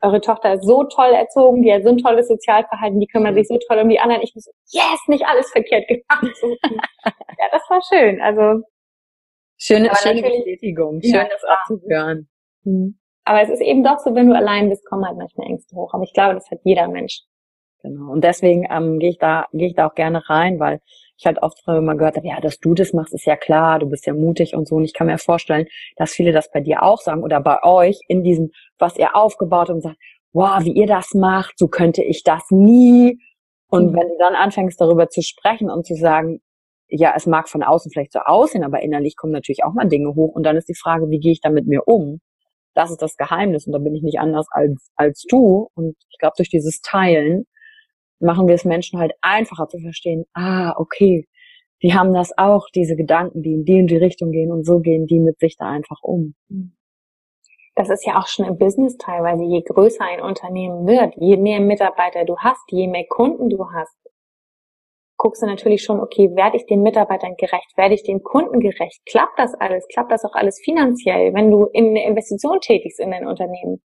eure Tochter ist so toll erzogen, die hat so ein tolles Sozialverhalten, die kümmert sich so toll um die anderen. Ich muss, yes, nicht alles verkehrt gemacht. ja, das war schön. Also schöne, schöne Bestätigung, schön ja, das auch zu hören. Mhm. Aber es ist eben doch so, wenn du allein bist, kommen halt manchmal Ängste hoch. Aber ich glaube, das hat jeder Mensch. Genau. Und deswegen ähm, gehe ich da gehe ich da auch gerne rein, weil ich halt oft immer gehört habe, ja, dass du das machst, ist ja klar, du bist ja mutig und so. Und ich kann mir vorstellen, dass viele das bei dir auch sagen oder bei euch in diesem, was ihr aufgebaut habt und sagt, wow, wie ihr das macht, so könnte ich das nie. Und mhm. wenn du dann anfängst, darüber zu sprechen und zu sagen, ja, es mag von außen vielleicht so aussehen, aber innerlich kommen natürlich auch mal Dinge hoch. Und dann ist die Frage, wie gehe ich da mit mir um? Das ist das Geheimnis und da bin ich nicht anders als, als du. Und ich glaube, durch dieses Teilen machen wir es Menschen halt einfacher zu verstehen, ah, okay, die haben das auch, diese Gedanken, die in die und die Richtung gehen und so gehen die mit sich da einfach um. Das ist ja auch schon im Business teilweise, je größer ein Unternehmen wird, je mehr Mitarbeiter du hast, je mehr Kunden du hast, guckst du natürlich schon, okay, werde ich den Mitarbeitern gerecht, werde ich den Kunden gerecht, klappt das alles, klappt das auch alles finanziell, wenn du in eine Investition tätigst in dein Unternehmen?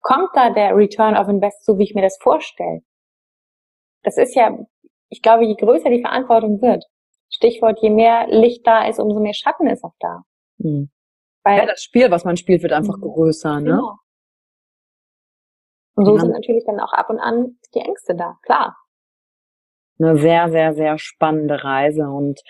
Kommt da der Return of Invest so, wie ich mir das vorstelle? Das ist ja, ich glaube, je größer die Verantwortung wird, Stichwort, je mehr Licht da ist, umso mehr Schatten ist auch da. Mhm. Weil, ja, das Spiel, was man spielt, wird einfach mhm. größer, ne? Genau. Und so ja. sind natürlich dann auch ab und an die Ängste da, klar. Eine sehr, sehr, sehr spannende Reise und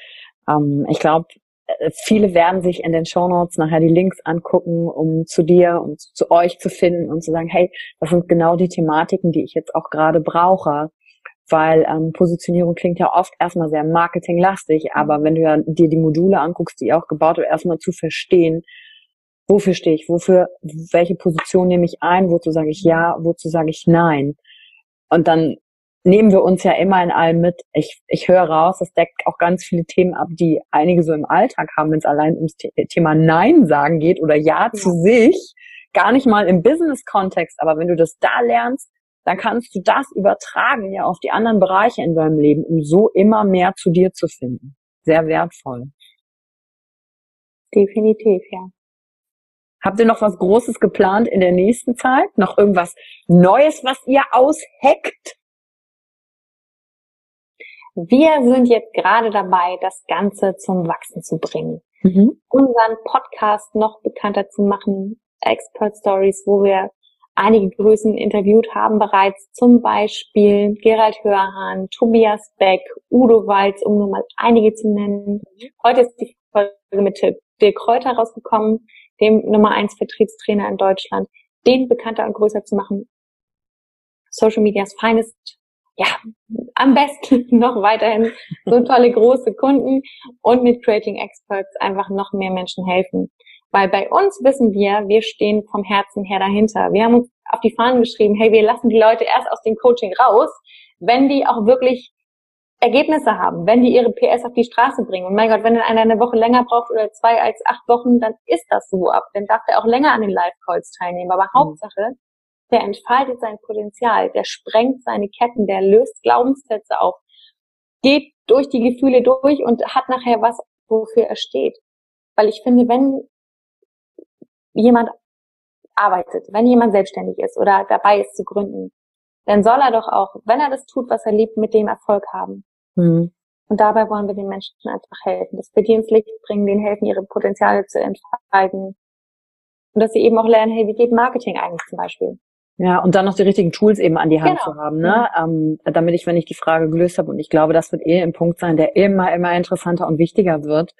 ähm, ich glaube, äh, viele werden sich in den Shownotes nachher die Links angucken, um zu dir und zu euch zu finden und zu sagen, hey, das sind genau die Thematiken, die ich jetzt auch gerade brauche weil ähm, Positionierung klingt ja oft erstmal sehr marketinglastig, aber wenn du ja dir die Module anguckst, die auch gebaut wird, erstmal zu verstehen, wofür stehe ich, wofür, welche Position nehme ich ein, wozu sage ich ja, wozu sage ich nein. Und dann nehmen wir uns ja immer in allem mit. Ich, ich höre raus, das deckt auch ganz viele Themen ab, die einige so im Alltag haben, wenn es allein ums Thema Nein sagen geht oder Ja, ja. zu sich, gar nicht mal im Business-Kontext, aber wenn du das da lernst, dann kannst du das übertragen ja auf die anderen Bereiche in deinem Leben, um so immer mehr zu dir zu finden. Sehr wertvoll. Definitiv, ja. Habt ihr noch was Großes geplant in der nächsten Zeit? Noch irgendwas Neues, was ihr ausheckt? Wir sind jetzt gerade dabei, das Ganze zum Wachsen zu bringen. Mhm. Unseren Podcast noch bekannter zu machen, Expert Stories, wo wir einige Größen interviewt haben bereits, zum Beispiel Gerald Hörhan, Tobias Beck, Udo Walz, um nur mal einige zu nennen. Heute ist die Folge mit Dirk Kräuter rausgekommen, dem Nummer 1 Vertriebstrainer in Deutschland, den bekannter und größer zu machen. Social Medias Finest, ja, am besten noch weiterhin so tolle große Kunden und mit Creating Experts einfach noch mehr Menschen helfen. Weil bei uns wissen wir, wir stehen vom Herzen her dahinter. Wir haben uns auf die Fahnen geschrieben, hey, wir lassen die Leute erst aus dem Coaching raus, wenn die auch wirklich Ergebnisse haben, wenn die ihre PS auf die Straße bringen. Und mein Gott, wenn dann einer eine Woche länger braucht oder zwei als acht Wochen, dann ist das so ab. Dann darf der auch länger an den Live-Calls teilnehmen. Aber mhm. Hauptsache, der entfaltet sein Potenzial, der sprengt seine Ketten, der löst Glaubenssätze auf, geht durch die Gefühle durch und hat nachher was, wofür er steht. Weil ich finde, wenn jemand arbeitet, wenn jemand selbstständig ist oder dabei ist zu gründen, dann soll er doch auch, wenn er das tut, was er liebt, mit dem Erfolg haben. Mhm. Und dabei wollen wir den Menschen einfach helfen, dass wir die ins Licht bringen, denen helfen, ihre Potenziale zu entfalten. Und dass sie eben auch lernen, hey, wie geht Marketing eigentlich zum Beispiel? Ja, und dann noch die richtigen Tools eben an die Hand genau. zu haben, ne? Mhm. Ähm, damit ich, wenn ich die Frage gelöst habe, und ich glaube, das wird eh ein Punkt sein, der immer, immer interessanter und wichtiger wird,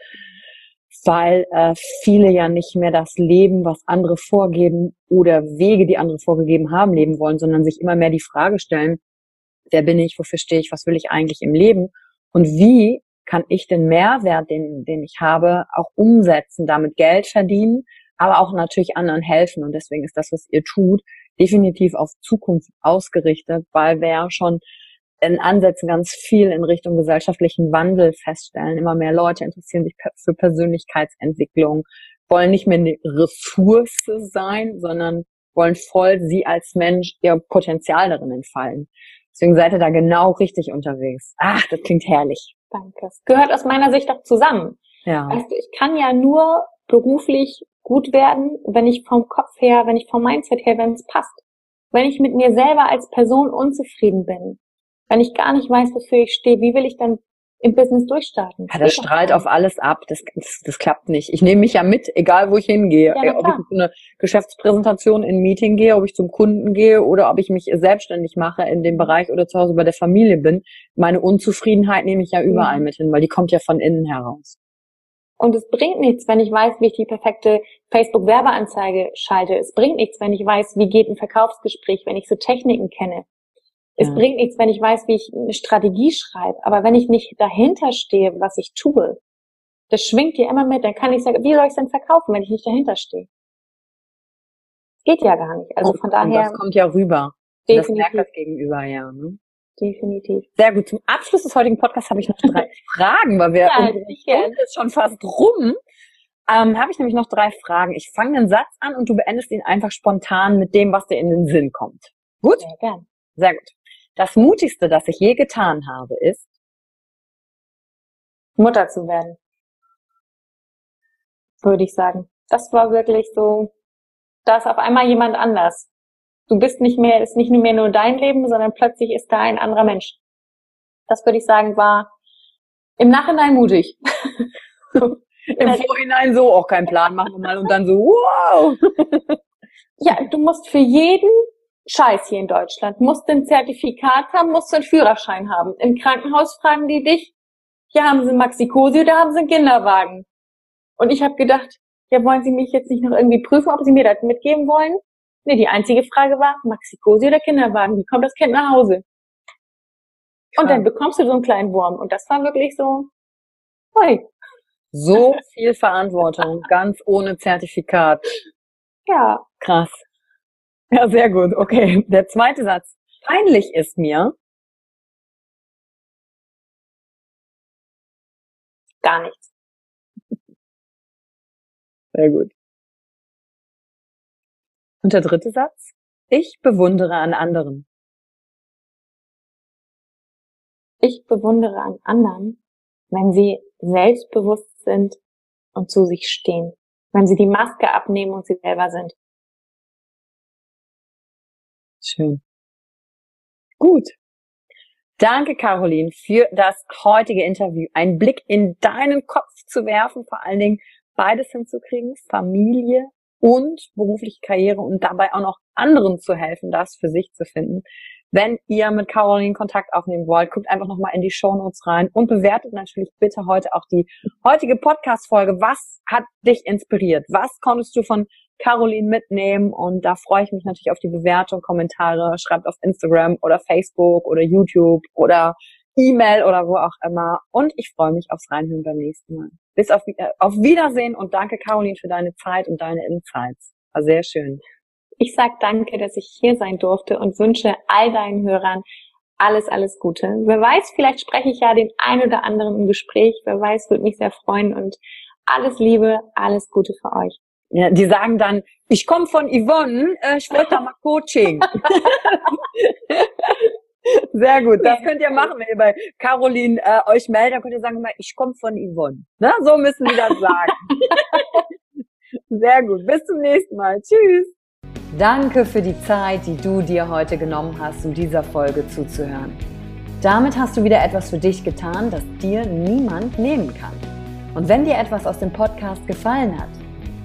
weil äh, viele ja nicht mehr das Leben, was andere vorgeben oder Wege, die andere vorgegeben haben, leben wollen, sondern sich immer mehr die Frage stellen, wer bin ich, wofür stehe ich, was will ich eigentlich im Leben und wie kann ich den Mehrwert, den, den ich habe, auch umsetzen, damit Geld verdienen, aber auch natürlich anderen helfen. Und deswegen ist das, was ihr tut, definitiv auf Zukunft ausgerichtet, weil ja schon in Ansätzen ganz viel in Richtung gesellschaftlichen Wandel feststellen. Immer mehr Leute interessieren sich für Persönlichkeitsentwicklung, wollen nicht mehr eine Ressource sein, sondern wollen voll sie als Mensch ihr Potenzial darin entfallen. Deswegen seid ihr da genau richtig unterwegs. Ach, das klingt herrlich. Danke. Es gehört aus meiner Sicht auch zusammen. Ja. Weißt du, ich kann ja nur beruflich gut werden, wenn ich vom Kopf her, wenn ich vom Mindset her, wenn es passt. Wenn ich mit mir selber als Person unzufrieden bin, wenn ich gar nicht weiß, wofür ich stehe, wie will ich dann im Business durchstarten? Ja, das strahlt auf alles ab. Das, das, das klappt nicht. Ich nehme mich ja mit, egal wo ich hingehe. Ja, ob ich zu einer Geschäftspräsentation in ein Meeting gehe, ob ich zum Kunden gehe oder ob ich mich selbstständig mache in dem Bereich oder zu Hause bei der Familie bin. Meine Unzufriedenheit nehme ich ja überall mhm. mit hin, weil die kommt ja von innen heraus. Und es bringt nichts, wenn ich weiß, wie ich die perfekte Facebook-Werbeanzeige schalte. Es bringt nichts, wenn ich weiß, wie geht ein Verkaufsgespräch, wenn ich so Techniken kenne. Es ja. bringt nichts, wenn ich weiß, wie ich eine Strategie schreibe. Aber wenn ich nicht dahinter stehe, was ich tue, das schwingt dir immer mit, dann kann ich sagen, wie soll ich es denn verkaufen, wenn ich nicht dahinter stehe? Geht ja gar nicht. Also von daher. Und das kommt ja rüber. Definitiv. Das merkt das Gegenüber, ja. Ne? Definitiv. Sehr gut. Zum Abschluss des heutigen Podcasts habe ich noch drei Fragen, weil wir ja, Stunde ist schon fast rum. Ähm, habe ich nämlich noch drei Fragen. Ich fange einen Satz an und du beendest ihn einfach spontan mit dem, was dir in den Sinn kommt. Gut? Sehr gern. Sehr gut. Das Mutigste, das ich je getan habe, ist Mutter zu werden. Würde ich sagen. Das war wirklich so, da ist auf einmal jemand anders du bist nicht mehr, ist nicht mehr nur dein Leben, sondern plötzlich ist da ein anderer Mensch. Das würde ich sagen, war im Nachhinein mutig. Im Vorhinein so, auch kein Plan, machen wir mal und dann so, wow. ja, du musst für jeden Scheiß hier in Deutschland, musst ein Zertifikat haben, musst einen Führerschein haben. Im Krankenhaus fragen die dich, hier haben sie Maxikosi oder haben sie einen Kinderwagen? Und ich habe gedacht, ja, wollen Sie mich jetzt nicht noch irgendwie prüfen, ob Sie mir das mitgeben wollen? Nee, die einzige Frage war, Maxikosi oder Kinderwagen, wie kommt das Kind nach Hause? Und dann bekommst du so einen kleinen Wurm. Und das war wirklich so, hui. So viel Verantwortung, ganz ohne Zertifikat. Ja. Krass. Ja, sehr gut. Okay. Der zweite Satz. Peinlich ist mir. Gar nichts. Sehr gut. Und der dritte Satz? Ich bewundere an anderen. Ich bewundere an anderen, wenn sie selbstbewusst sind und zu sich stehen. Wenn sie die Maske abnehmen und sie selber sind. Schön. Gut. Danke, Caroline, für das heutige Interview. Ein Blick in deinen Kopf zu werfen, vor allen Dingen beides hinzukriegen, Familie und berufliche Karriere und dabei auch noch anderen zu helfen, das für sich zu finden. Wenn ihr mit Caroline Kontakt aufnehmen wollt, guckt einfach nochmal in die Show Notes rein und bewertet natürlich bitte heute auch die heutige Podcast-Folge. Was hat dich inspiriert? Was konntest du von Caroline mitnehmen? Und da freue ich mich natürlich auf die Bewertung, Kommentare. Schreibt auf Instagram oder Facebook oder YouTube oder E-Mail oder wo auch immer. Und ich freue mich aufs Reinhören beim nächsten Mal. Bis auf, äh, auf Wiedersehen und danke Caroline für deine Zeit und deine Insights. War sehr schön. Ich sag danke, dass ich hier sein durfte und wünsche all deinen Hörern alles, alles Gute. Wer weiß, vielleicht spreche ich ja den ein oder anderen im Gespräch. Wer weiß, würde mich sehr freuen und alles Liebe, alles Gute für euch. Ja, die sagen dann, ich komme von Yvonne, äh, ich wollte da mal Coaching. Sehr gut. Das könnt ihr machen, wenn ihr bei Caroline äh, euch meldet. Dann könnt ihr sagen, ich komme von Yvonne. Ne? So müssen wir das sagen. Sehr gut. Bis zum nächsten Mal. Tschüss. Danke für die Zeit, die du dir heute genommen hast, um dieser Folge zuzuhören. Damit hast du wieder etwas für dich getan, das dir niemand nehmen kann. Und wenn dir etwas aus dem Podcast gefallen hat,